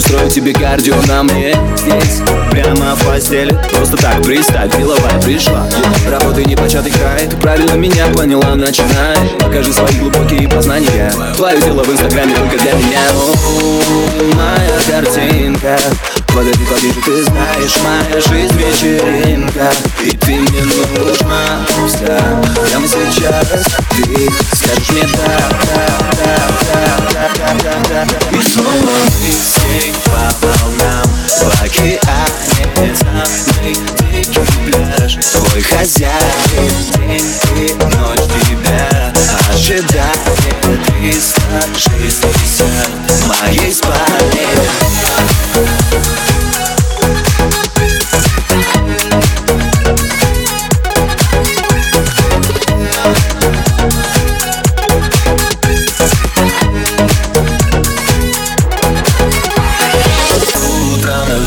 Сделаю тебе кардио на мне. Здесь, прямо в постели. Просто так представь, деловая пришла. Работы непочатый край. Ты правильно меня поняла, начинай. Покажи свои глубокие познания. Твое дело в инстаграме только для меня. О, Моя картинка. Подойди поближе, ты знаешь, моя жизнь вечеринка. И ты мне нужна вся. Прямо сейчас ты скажешь мне да, да, да, да, да, да, да, да, да. И снова мы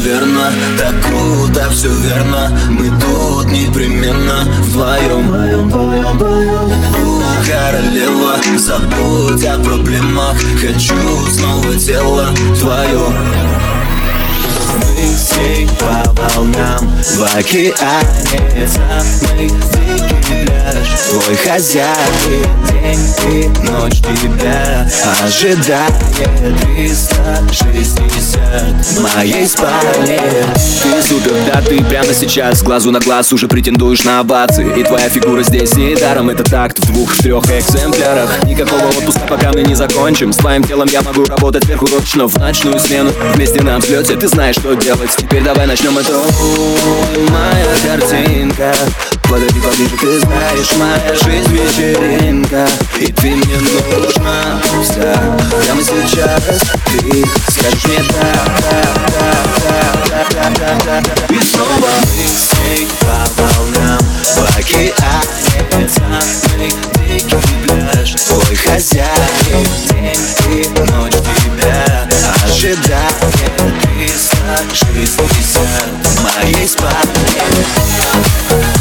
Наверно, так круто, все верно. Мы тут непременно вдвоем У, королева, забудь о проблемах. Хочу снова тело твое мы волнам В океане самый дикий пляж Твой хозяин день и ночь тебя Ожидает 360 в моей спальне Ты супер, да ты прямо сейчас Глазу на глаз уже претендуешь на овации И твоя фигура здесь не даром Это такт в двух-трех экземплярах Никакого отпуска пока мы не закончим С твоим телом я могу работать сверхурочно В ночную смену вместе на взлете Ты знаешь, что делать Теперь давай начнем это Ой, Моя картинка. Подойди поближе, ты знаешь Моя жизнь вечеринка. И ты мне нужна вся. Прямо сейчас ты скажешь мне да, да, да, да, да, да, да, да. И снова ней по волнам В океане самый дикий пляж Твой хозяин день и ночь тебя Ожидает жизнь шестьдесят моей спальни